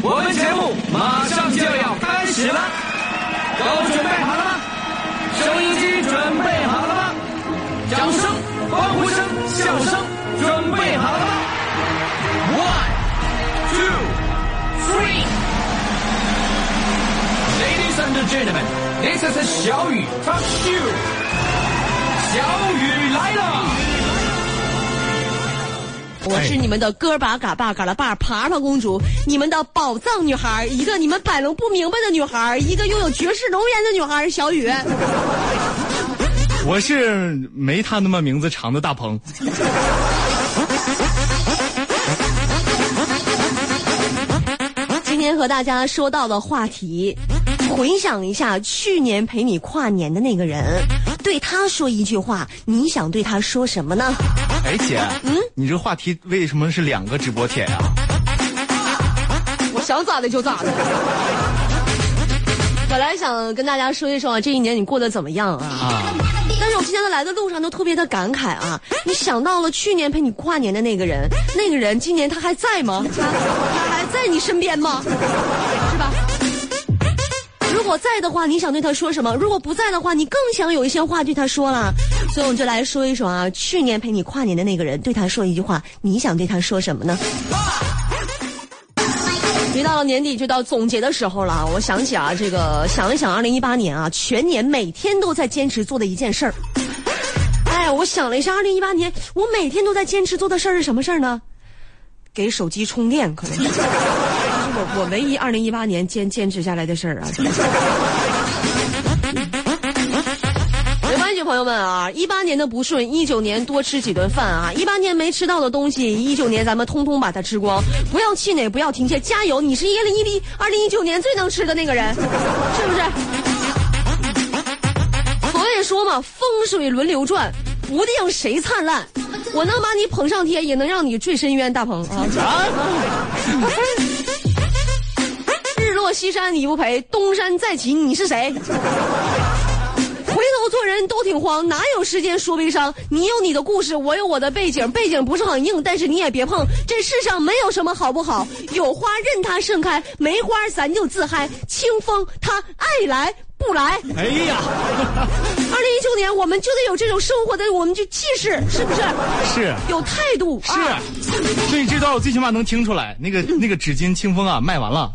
我们节目马上就要开始了，都准备好了吗？收音机准备好了吗？掌声、欢呼声、笑声准备好了吗？One, two, three. Ladies and gentlemen, this is 小雨 Talk Show。小雨来了。我是你们的哥儿把嘎巴嘎拉巴爬爬公主，你们的宝藏女孩，一个你们摆弄不明白的女孩，一个拥有绝世容颜的女孩，小雨。我是没他那么名字长的大鹏。今天和大家说到的话题，回想一下去年陪你跨年的那个人，对他说一句话，你想对他说什么呢？哎，姐，嗯，你这话题为什么是两个直播帖呀、我想咋的就咋的。本来想跟大家说一说啊，这一年你过得怎么样啊？啊？但是我今天在来的路上都特别的感慨啊！你想到了去年陪你跨年的那个人，那个人今年他还在吗？他他还在你身边吗？是吧？如果在的话，你想对他说什么？如果不在的话，你更想有一些话对他说了。所以我们就来说一说啊，去年陪你跨年的那个人，对他说一句话，你想对他说什么呢？一到了年底，就到总结的时候了。我想起啊，这个想一想，二零一八年啊，全年每天都在坚持做的一件事儿。哎，我想了一下，二零一八年我每天都在坚持做的事儿是什么事儿呢？给手机充电，可能。是我我唯一二零一八年坚坚持下来的事儿啊。没关系，朋友们啊，一八年的不顺，一九年多吃几顿饭啊！一八年没吃到的东西，一九年咱们通通把它吃光，不要气馁，不要停歇，加油！你是一零一零二零一九年最能吃的那个人，是不是？所以说嘛，风水轮流转，不定谁灿烂。我能把你捧上天，也能让你坠深渊，大鹏啊！西山你不陪，东山再起你是谁？回头做人都挺慌，哪有时间说悲伤？你有你的故事，我有我的背景，背景不是很硬，但是你也别碰。这世上没有什么好不好，有花任它盛开，没花咱就自嗨。清风它爱来不来。哎呀，二零一九年，我们就得有这种生活的，我们就气势，是不是？是有态度。是啊，所以这段我最起码能听出来，那个那个纸巾清风啊卖完了。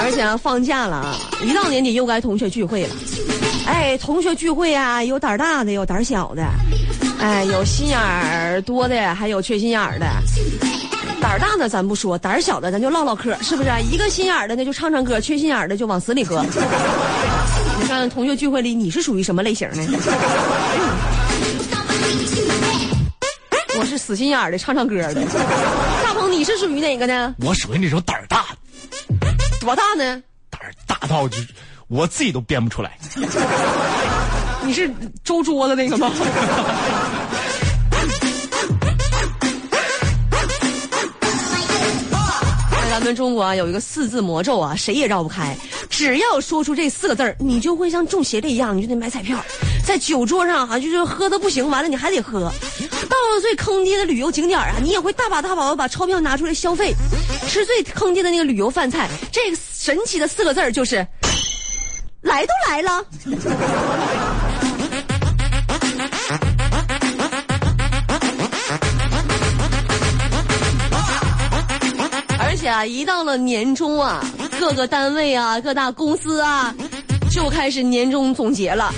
而且啊，放假了啊，一到年底又该同学聚会了。哎，同学聚会啊，有胆儿大的，有胆儿小的，哎，有心眼儿多的，还有缺心眼儿的。胆儿大的咱不说，胆儿小的咱就唠唠嗑，是不是、一个心眼儿的呢就唱唱歌，缺心眼儿的就往死里喝。你看同学聚会里你是属于什么类型呢？我是死心眼儿的，唱唱歌的。大鹏，你是属于哪个呢？我属于那种胆儿大的，多大呢？胆儿大到就我自己都编不出来。你是周桌子那个吗？在咱们中国啊，有一个四字魔咒啊，谁也绕不开。只要说出这四个字儿，你就会像中邪了一样，你就得买彩票，在酒桌上啊，就是喝的不行，完了你还得喝。到了最坑爹的旅游景点儿啊，你也会大把大把的把钞票拿出来消费。吃最坑爹的那个旅游饭菜，这个神奇的四个字儿就是，来都来了。而且啊，一到了年终啊，各个单位啊、各大公司啊，就开始年终总结了。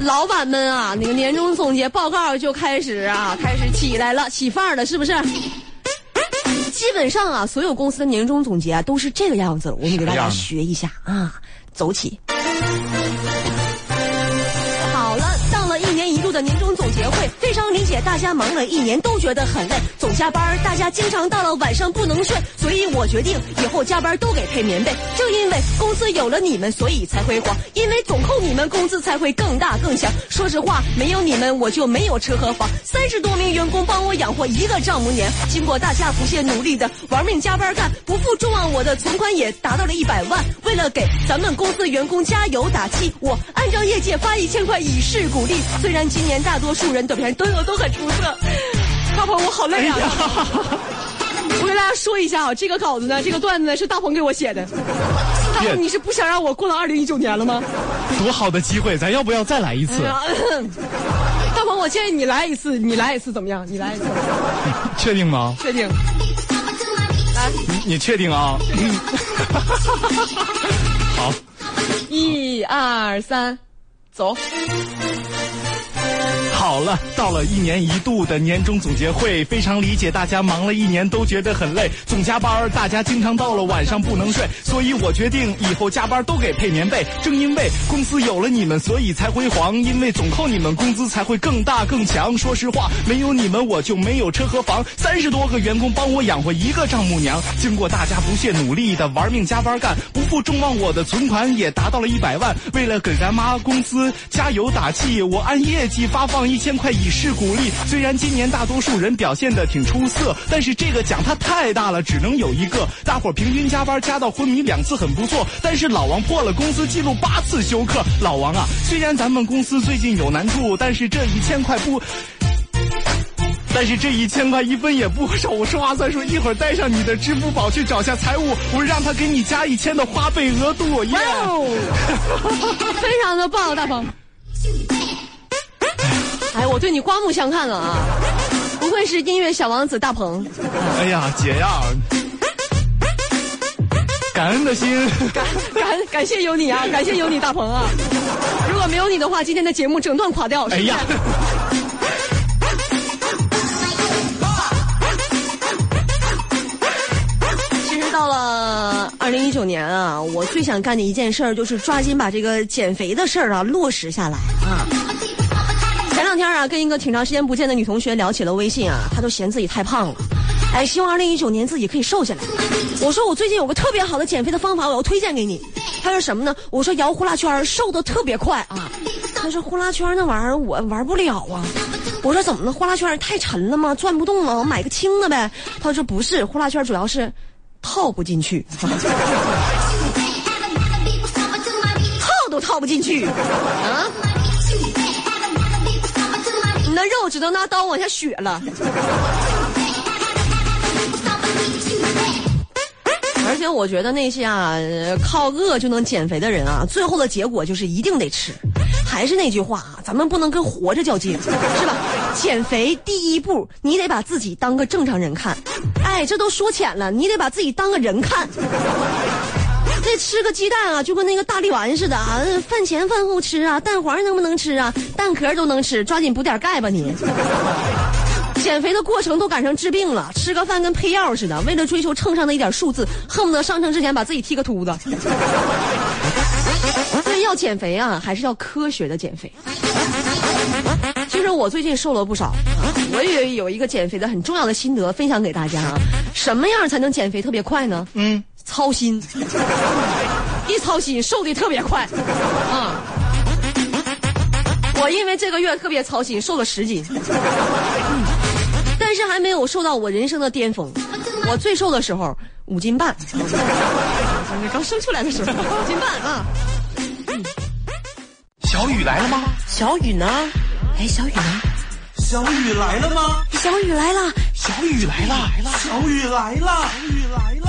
老板们啊，那个年终总结报告就开始啊，开始起来了，起范儿了，是不是？基本上啊，所有公司的年终总结啊，都是这个样子。我们给大家学一下啊，走起。好了，到了一年一度的年终总结会，非常理解。解大家忙了一年都觉得很累，总加班，大家经常到了晚上不能睡，所以我决定以后加班都给配棉被。正因为公司有了你们，所以才辉煌；因为总扣你们，工资才会更大更强。说实话，没有你们我就没有车和房，三十多名员工帮我养活一个丈母娘。经过大家不懈努力的玩命加班干，不负众望，我的存款也达到了一百万。为了给咱们公司员工加油打气，我按照业界发一千块以示鼓励。虽然今年大多数人的表现都有都很出色，大鹏我好累啊！我跟大家说一下啊，这个稿子呢，这个段子呢是大鹏给我写的。大鹏，你是不想让我过了二零一九年了吗？多好的机会，咱要不要再来一次？大鹏，我建议你来一次，你来一次怎么样？你来一次，确定吗？确定。来，你确定啊？好，一二三，走。好了，到了一年一度的年终总结会，非常理解大家忙了一年都觉得很累，总加班，大家经常到了晚上不能睡，所以我决定以后加班都给配棉被。正因为公司有了你们，所以才辉煌，因为总扣你们工资才会更大更强。说实话，没有你们我就没有车和房，三十多个员工帮我养活一个丈母娘。经过大家不懈努力的玩命加班干，不负众望，我的存款也达到了一百万。为了给咱妈公司加油打气，我按业绩发放。一千块以示鼓励。虽然今年大多数人表现的挺出色，但是这个奖它太大了，只能有一个。大伙平均加班加到昏迷两次很不错，但是老王破了公司记录八次休克。老王啊，虽然咱们公司最近有难处，但是这一千块不，但是这一千块一分也不少。我说话算数，一会儿带上你的支付宝去找下财务，我让他给你加一千的花呗额度。耶，非常的棒，大鹏。哎，我对你刮目相看了啊！不愧是音乐小王子大鹏。哎呀，姐呀，感恩的心，感感感谢有你啊，感谢有你大鹏啊！如果没有你的话，今天的节目整段垮掉。哎呀！其实到了二零一九年啊，我最想干的一件事儿就是抓紧把这个减肥的事儿啊落实下来啊。天啊，跟一个挺长时间不见的女同学聊起了微信啊，她都嫌自己太胖了，哎，希望二零一九年自己可以瘦下来。我说我最近有个特别好的减肥的方法，我要推荐给你。她说什么呢？我说摇呼啦圈，瘦的特别快啊。她说呼啦圈那玩意儿我玩不了啊。我说怎么了？呼啦圈太沉了吗？转不动了？我买个轻的呗。她说不是，呼啦圈主要是套不进去，套都套不进去啊。我只能拿刀往下削了。而且我觉得那些啊靠饿就能减肥的人啊，最后的结果就是一定得吃。还是那句话啊，咱们不能跟活着较劲，是吧？减肥第一步，你得把自己当个正常人看。哎，这都说浅了，你得把自己当个人看。这吃个鸡蛋啊，就跟那个大力丸似的啊！饭前饭后吃啊，蛋黄能不能吃啊？蛋壳都能吃，抓紧补点钙吧你。减肥的过程都赶上治病了，吃个饭跟配药似的，为了追求秤上的一点数字，恨不得上秤之前把自己剃个秃子。所以要减肥啊，还是要科学的减肥。其实我最近瘦了不少，我也有一个减肥的很重要的心得分享给大家啊。什么样才能减肥特别快呢？嗯。操心，一操心瘦的特别快，啊！我因为这个月特别操心，瘦了十斤，但是还没有瘦到我人生的巅峰。我最瘦的时候五斤半，刚生出来的时候 五斤半啊。小雨来了吗？小雨呢？哎，小雨呢？小雨来了吗？小雨来了，小雨来了，小雨来了，小雨来了，小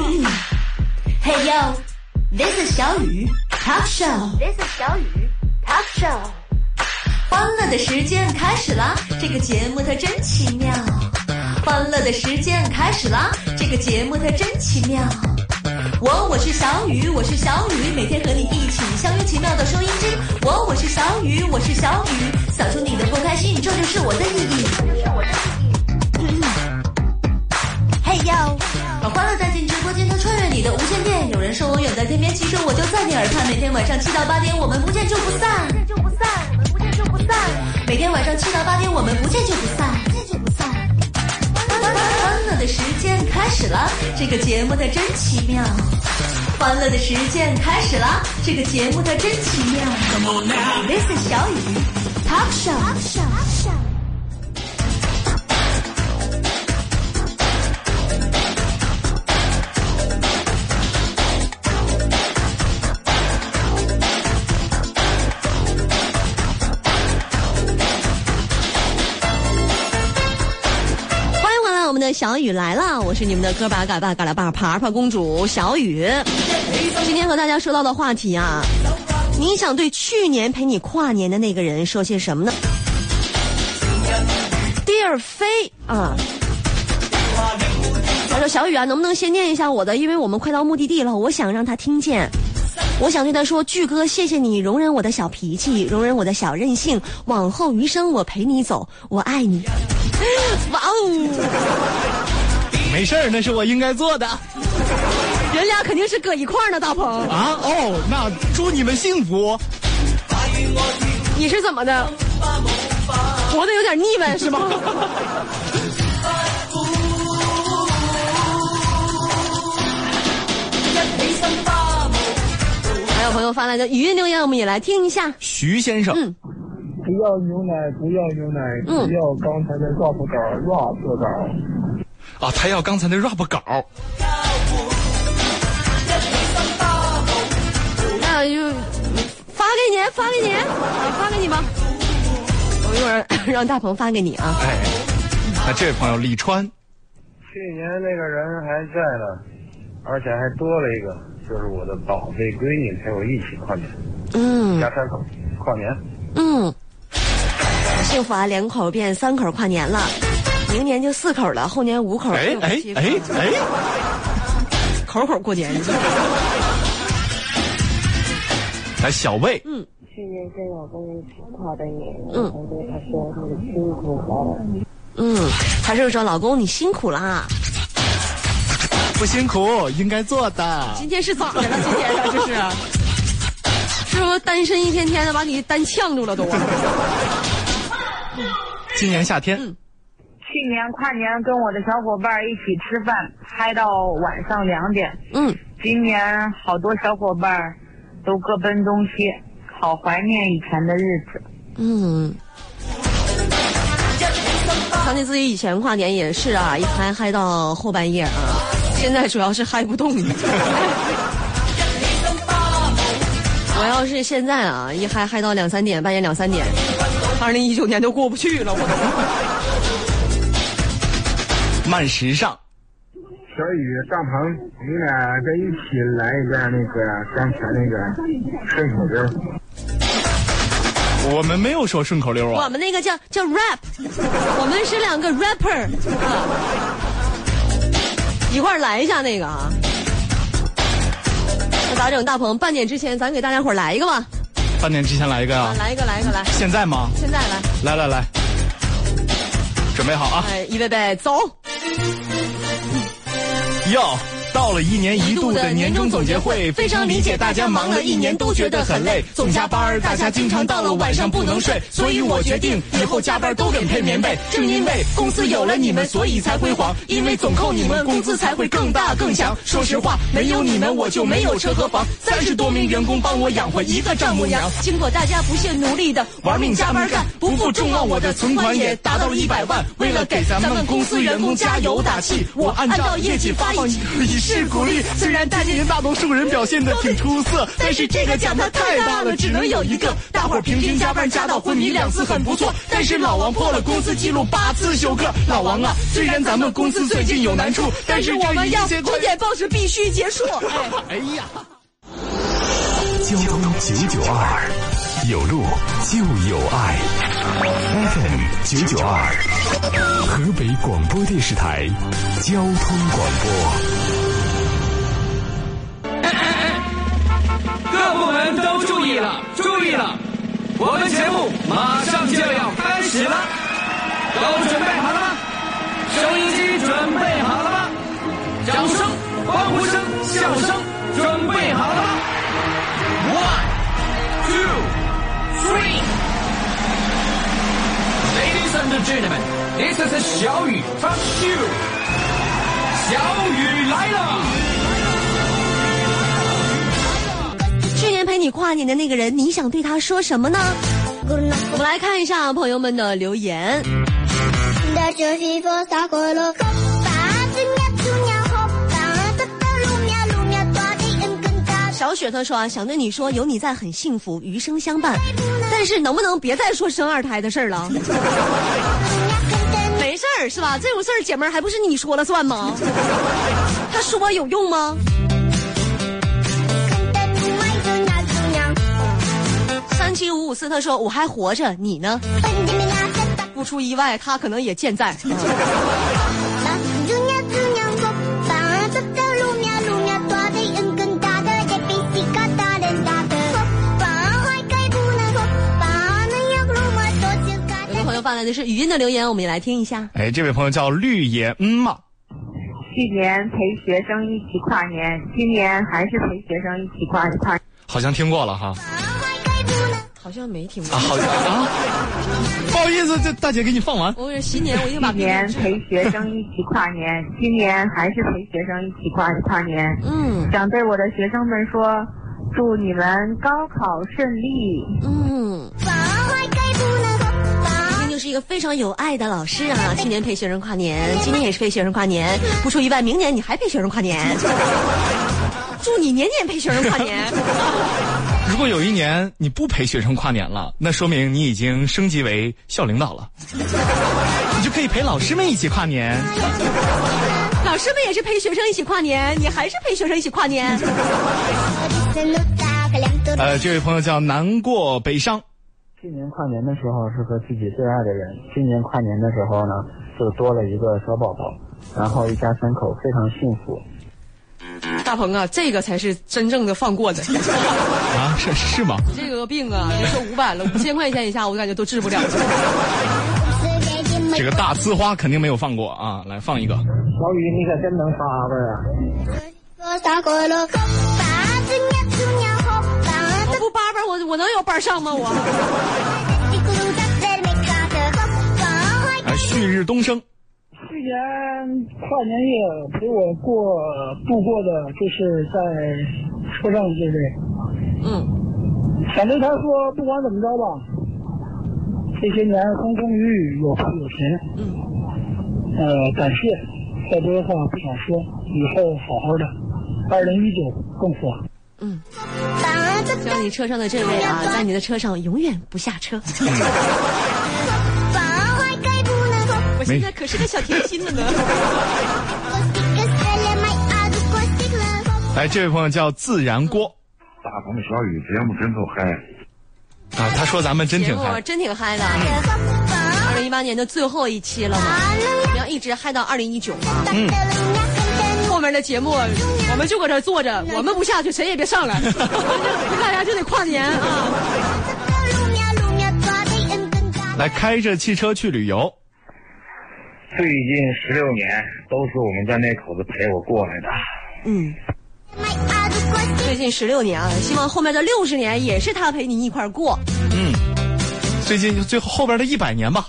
雨来了。Hey yo，this is 小雨 talk show，this is 小雨 talk show。欢乐的时间开始啦，这个节目它真奇妙。欢乐的时间开始啦，这个节目它真奇妙。我我是小雨，我是小雨，每天和你一起相约奇妙的收音机。我我是小雨，我是小雨，扫除你的不开心，这就是我的意义。这就是我的意义嘿哟，把欢乐带进直说我远在天边，其实我就在你耳畔。每天晚上七到八点，我们不见就不散，不见就不散，我们不见就不散。每天晚上七到八点，我们不见就不散，不见就不散。欢乐的时间开始了，这个节目它真奇妙。欢乐的时间开始了，这个节目它真奇妙。This is 小雨，Talk Show Talk Show。小雨来了，我是你们的哥巴嘎巴嘎拉巴爬爬公主小雨。今天和大家说到的话题啊，你想对去年陪你跨年的那个人说些什么呢？Dear 飞啊，他说小雨啊，能不能先念一下我的？因为我们快到目的地了，我想让他听见。我想对他说，巨哥，谢谢你容忍我的小脾气，容忍我的小任性，往后余生我陪你走，我爱你。哇哦，没事儿，那是我应该做的人俩肯定是搁一块儿呢，大鹏。啊。哦，那祝你们幸福。你是怎么的？活得有点腻歪是吗？还有朋友发来的语音留言，我们也来听一下。徐先生，嗯不要牛奶，不要牛奶，嗯不要刚才的 rap 稿，rap 稿。啊，他要刚才的 rap 稿，那就发给你，发给你，啊发给你吧。我一会儿让大鹏发给你啊。哎，那这位朋友李川，去年那个人还在呢，而且还多了一个，就是我的宝贝闺女陪我一起跨年，嗯家三口跨年。嗯，幸福啊，两口变三口跨年了，明年就四口了，后年五口，哎哎哎哎，口口过年。来小魏，嗯去年跟老公一起跨的年，嗯然后对他说你辛苦了。嗯，他是说老公你辛苦啦，不辛苦，应该做的。今天是咋的了？今天啊，这是，是不是单身一天天的把你单呛住了都？啊今年夏天，去年跨年跟我的小伙伴一起吃饭，嗨到晚上两点。嗯，今年好多小伙伴都各奔东西，好怀念以前的日子。嗯，想起自己以前跨年也是啊，一嗨嗨到后半夜啊。现在主要是嗨不动。我要是现在啊，一嗨嗨到两三点，半夜两三点，二零一九年都过不去了，我慢时尚，小雨、大鹏，你俩再一起来一下那个刚才那个顺口溜。我们没有说顺口溜啊。我啊。们那个叫叫 rap，我们是两个 rapper 啊，一块儿来一下那个啊。那咋整？大鹏，半点之前咱给大家伙来一个吧，半年之前来一个啊，啊来一个，来一个，来，现在吗？现在来，来来来，准备好啊！哎，预备备，走。哟，到了一年一度的年终总结会，非常理解大家忙了一年都觉得很累，总加班儿，大家经常到了晚上不能睡，所以我决定以后加班都给配棉被。正因为公司有了你们，所以才辉煌，因为总扣你们，工资才会更大更强。说实话，没有你们我就没有车和房，三十多名员工帮我养活一个丈母娘。经过大家不懈努力的玩命加班干，不负众望，我的存款也达到了一百万。为了给咱们公司员工加油打气，我按照业绩发放以示鼓励。虽然大年大多数人表现的挺出色，但是这个奖它太大了，只能有一个。大伙儿平均加班加到昏迷两次很不错，但是老王破了公司记录八次休克。老王啊，虽然咱们公司最近有难处，但是我们要这一切九点报时必须结束。哎，哎呀。交通九九二，有路就有爱。FM 九九二，河北广播电视台交通广播。各部门都注意了，注意了，我们节目马上就要开始了，都准备好了吗？收音机准备好了吗？掌声、欢呼声、笑声准备好了吗？One, two, three。Ladies and gentlemen, this is 小雨 Talk Show。你跨年的那个人，你想对他说什么呢？我们来看一下朋友们的留言。小雪她说啊，想对你说，有你在很幸福，余生相伴。但是能不能别再说生二胎的事儿了？没事儿是吧？这种事儿姐妹儿还不是你说了算吗？他说有用吗？三七五五四，他说我还活着，你呢？不出意外，他可能也健在。朋友发来的是语音的留言，我们也来听一下。哎，这位朋友叫绿野嗯嘛，去年陪学生一起跨年，今年还是陪学生一起跨跨。好像听过了哈。好像没听过啊，好像啊，不好意思，这大姐给你放完。我是新年，我已经把去年陪学生一起跨年，今年还是陪学生一起跨跨年。嗯想对我的学生们说，祝你们高考顺利。嗯，一定就是一个非常有爱的老师啊！去年陪学生跨年，今年也是陪学生跨年，不出意外，明年你还陪学生跨年。祝你年年陪学生跨年。如果有一年你不陪学生跨年了，那说明你已经升级为校领导了，你就可以陪老师们一起跨年。老师们也是陪学生一起跨年，你还是陪学生一起跨年。呃，这位朋友叫难过悲伤，去年跨年的时候是和自己最爱的人，今年跨年的时候呢，就多了一个小宝宝，然后一家三口非常幸福。大鹏啊，这个才是真正的放过的。啊，是是吗？你这个病啊，别说五百了，五千块钱以下我感觉都治不了。这个大呲花肯定没有放过啊！来放一个。小雨，你可真能发吧呀！我不叭叭，我我能有班上吗？我。来，旭日东升。去年跨年夜陪我过度过的就是在车上，对不对？嗯，反正他说，不管怎么着吧，这些年风风雨雨，有富有甜。嗯。呃，感谢，再多的话不想说，以后好好的。二零一九更火。嗯。希望你车上的这位啊，在你的车上永远不下车。我现在可是个小甜心了呢。来，这位朋友叫自然锅。大鹏小雨节目真够嗨啊！他说咱们真挺节目嗨，真挺嗨的。二零一八年的最后一期了嘛，你要一直嗨到二零一九嘛。嗯。后面的节目我们就搁这坐着，我们不下去，谁也别上来，大家就得跨年啊！来，开着汽车去旅游。最近十六年都是我们家那口子陪我过来的。嗯。最近十六年啊，希望后面的六十年也是他陪你一块儿过。嗯，最近最后后边的一百年吧。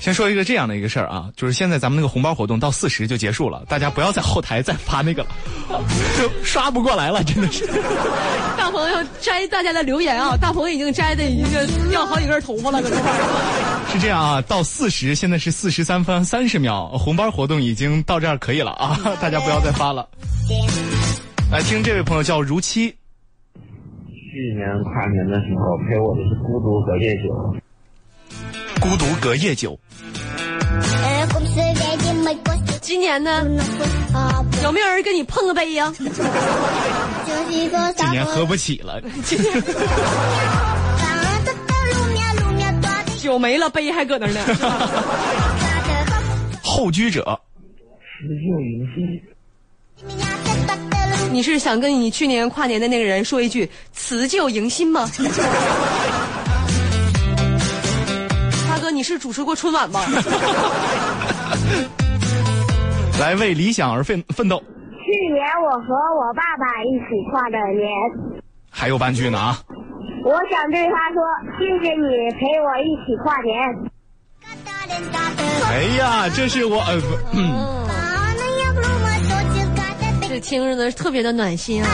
先说一个这样的一个事儿啊，就是现在咱们那个红包活动到四十就结束了，大家不要在后台再发那个了，就刷不过来了，真的是。大鹏要摘大家的留言啊，大鹏已经摘的已经掉好几根头发了，搁这块儿。是这样啊，到四十，现在是四十三分三十秒，红包活动已经到这儿可以了啊，大家不要再发了。来听这位朋友叫如期。去年跨年的时候陪我的是孤独隔夜酒。孤独隔夜酒。今年呢？有没有人跟你碰个杯呀？今年喝不起了。酒没了，杯还搁那呢。后居者。辞旧迎新。你是想跟你去年跨年的那个人说一句辞旧迎新吗？大哥，你是主持过春晚吗？来为理想而奋奋斗。去年我和我爸爸一起跨的年。还有半句呢啊！我想对他说，谢谢你陪我一起跨年。哎呀，这是我呃不，嗯这听着呢特别的暖心啊！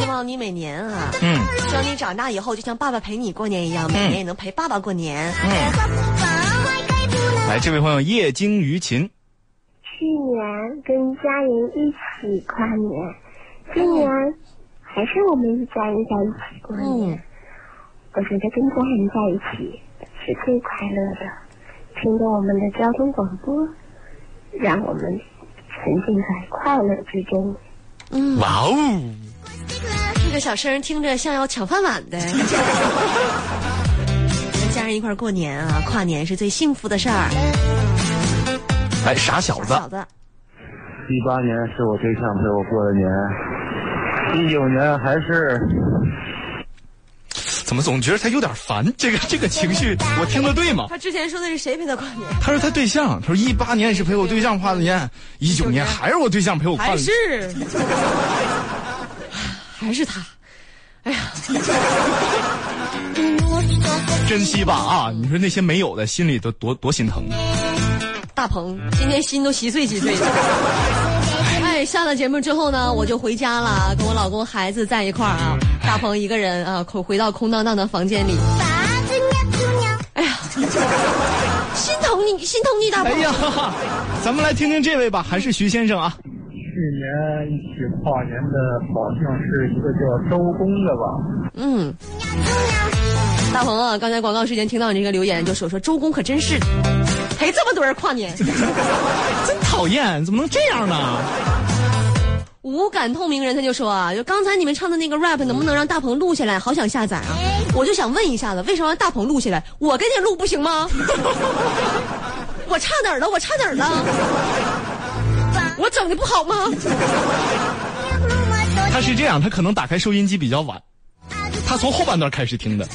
希望你每年啊，嗯希望你长大以后就像爸爸陪你过年一样，每年也能陪爸爸过年。嗯，来，这位朋友叶惊于琴，去年跟家人一起跨年，今年还是我们一家人在一起过年。嗯，我觉得跟家人在一起是最快乐的。听着我们的交通广播，让我们沉浸在快乐之中。嗯，哇哦，这个小声听着像要抢饭碗的。跟 家人一块过年啊，跨年是最幸福的事儿。哎，傻小子，小子，一八年是我对象陪我过的年，一九年还是怎么总觉得他有点烦？这个这个情绪，我听的对吗？他之前说的是谁陪他跨年？他说他对象，他说一八年是陪我对象跨的年，一九年还是我对象陪我跨的还年是，还是他。哎呀，珍惜吧啊！你说那些没有的，心里都多多心疼。大鹏今天心都稀碎稀碎的。哎，下了节目之后呢，我就回家了，跟我老公孩子在一块儿啊。大鹏一个人啊，空回到空荡荡的房间里。哎呀，心疼你，心疼你，大鹏。哎呀，咱们来听听这位吧，还是徐先生啊。去年一起跨年的，好像是一个叫周公的吧。嗯，大鹏啊，刚才广告时间听到你这个留言，就说说周公可真是陪这么多人跨年。真讨厌，怎么能这样呢？无感透明人他就说啊，就刚才你们唱的那个 rap 能不能让大鹏录下来？好想下载啊！我就想问一下子，为什么让大鹏录下来？我给你录不行吗？我差哪儿了？我差哪儿了？我整的不好吗？他是这样，他可能打开收音机比较晚，他从后半段开始听的。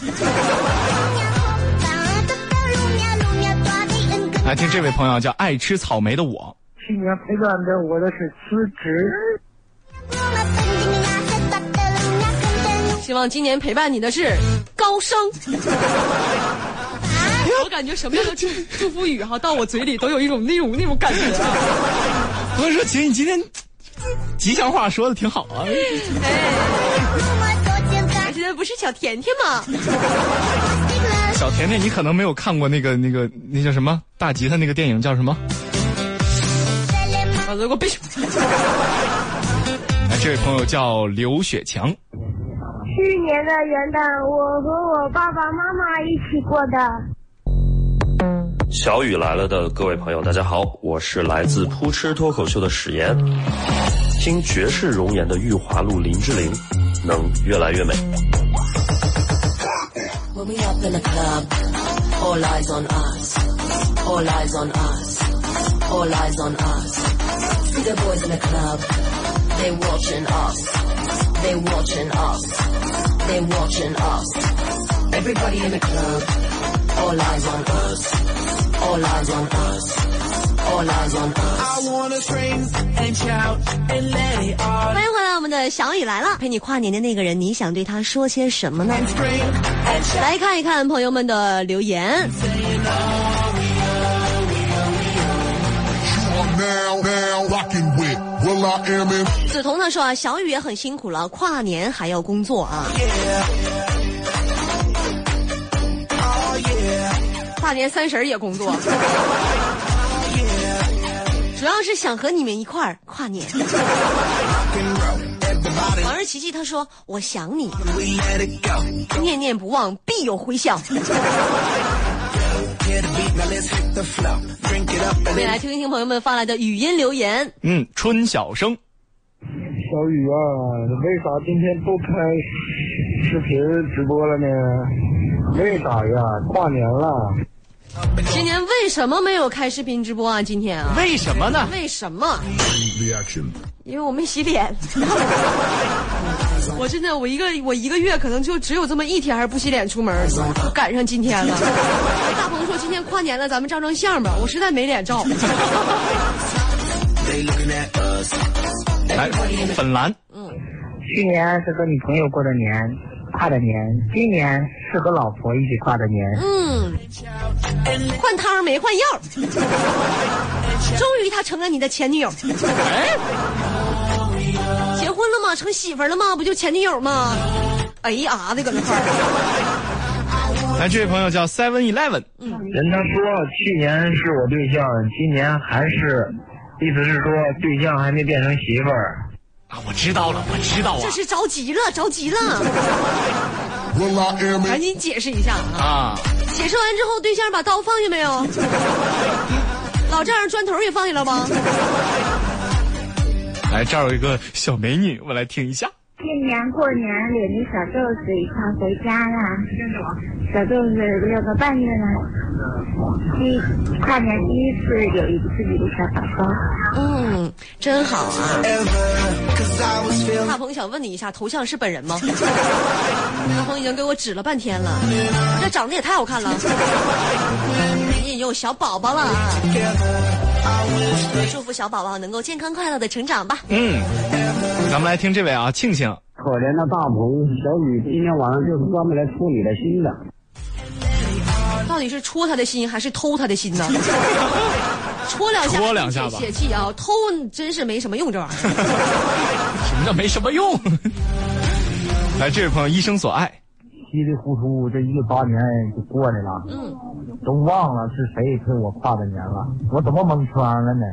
来听这位朋友叫爱吃草莓的我，去年陪伴着我的是辞职。希望今年陪伴你的是高升。我感觉什么样的祝祝福语哈，到我嘴里都有一种那种那种感觉啊！我说姐，你今天吉祥话说的挺好啊。哎，现在不是小甜甜吗？小甜甜，你可能没有看过那个那个那叫什么大吉他那个电影叫什么？啊，给我闭上！来，这位朋友叫刘雪强，去年的元旦我和我爸爸妈妈一起过的。小雨来了的各位朋友大家好我是来自扑哧脱口秀的史岩。听绝世容颜的玉华路林志玲能越来越美。they watching us. Everybody in the club, all eyes on us, all eyes on us, all eyes on us. I wanna scream and shout and let it all 欢迎回来，我们的小雨来了，陪你跨年的那个人，你想对他说些什么呢？ scream and shout. 来看一看朋友们的留言。 Now, now, rocking with 梓潼他说啊，小雨也很辛苦了，跨年还要工作啊。跨年三十也工作，主要是想和你们一块儿跨年。王日琪琪他说：“我想你，念念不忘必有回响。”我们也来听一听朋友们发来的语音留言。嗯，春晓生，小雨啊，为啥今天不开视频直播了呢？为啥呀？跨年了。今年为什么没有开视频直播啊？今天啊？为什么呢？为什么？reaction? 因为我没洗脸。我真的，我一个我一个月可能就只有这么一天还是不洗脸出门，就赶上今天了。大鹏说今天跨年了，咱们照张相吧。我实在没脸照。来，粉蓝，嗯，去年是和女朋友过的年，跨的年，今年是和老婆一起跨的年。嗯，换汤没换药，终于他成了你的前女友。婚了吗？成媳妇了吗？不就前女友吗？哎呀的搁那块儿。来，这位朋友叫 Seven Eleven，人他说去年是我对象，今年还是，意思是说对象还没变成媳妇儿。啊，我知道了，我知道啊这是着急了，着急了赶紧解释一下啊！啊，解释完之后，对象把刀放下没有？老丈人砖头也放下了吗？来这儿有一个小美女，我来听一下。今年过年领着小豆子一块回家啦，小豆子六个半月了，第跨年第一次有一个自己的小宝宝。嗯，真好啊！大鹏想问你一下，头像是本人吗？大鹏已经给我指了半天了，这长得也太好看了，你 有小宝宝了啊！祝福小宝宝能够健康快乐的成长吧。嗯，咱们来听这位啊，庆庆。可怜的大鹏，小雨今天晚上就是专门来戳你的心的。到底是戳他的心还是偷他的心呢？戳两下，戳两下吧泄气啊！偷真是没什么用，这玩意儿。什么叫没什么用？来，这位朋友一生所爱，稀里糊涂这一八年就过来了，嗯，都忘了是谁陪我跨的年了，我怎么蒙圈了呢？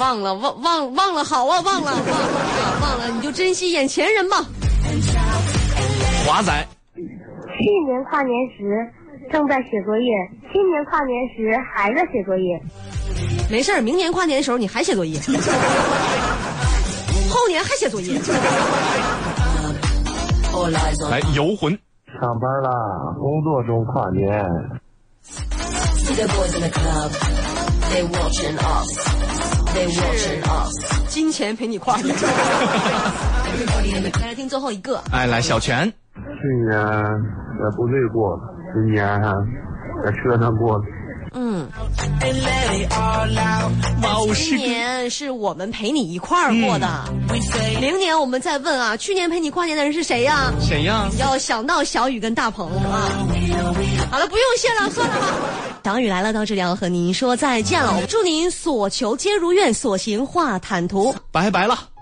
忘了忘忘忘了，好啊，忘了忘了啊忘了，你就珍惜眼前人吧。华仔，去年跨年时正在写作业，今年跨年时还在写作业。没事儿，明年跨年的时候你还写作业，后年还写作业。来游魂。上班啦，工作中跨年。金钱陪你跨年。来听最后一个。哎，来小泉。去年在部队过，今年在车上过。嗯。今年是我们陪你一块儿过的，明年我们再问啊，去年陪你跨年的人是谁呀、谁呀？要想到小雨跟大鹏是吧？好了，不用谢了，算了吧。小雨来了，到这里要和您说再见了。祝您所求皆如愿，所行化坦途。拜拜了。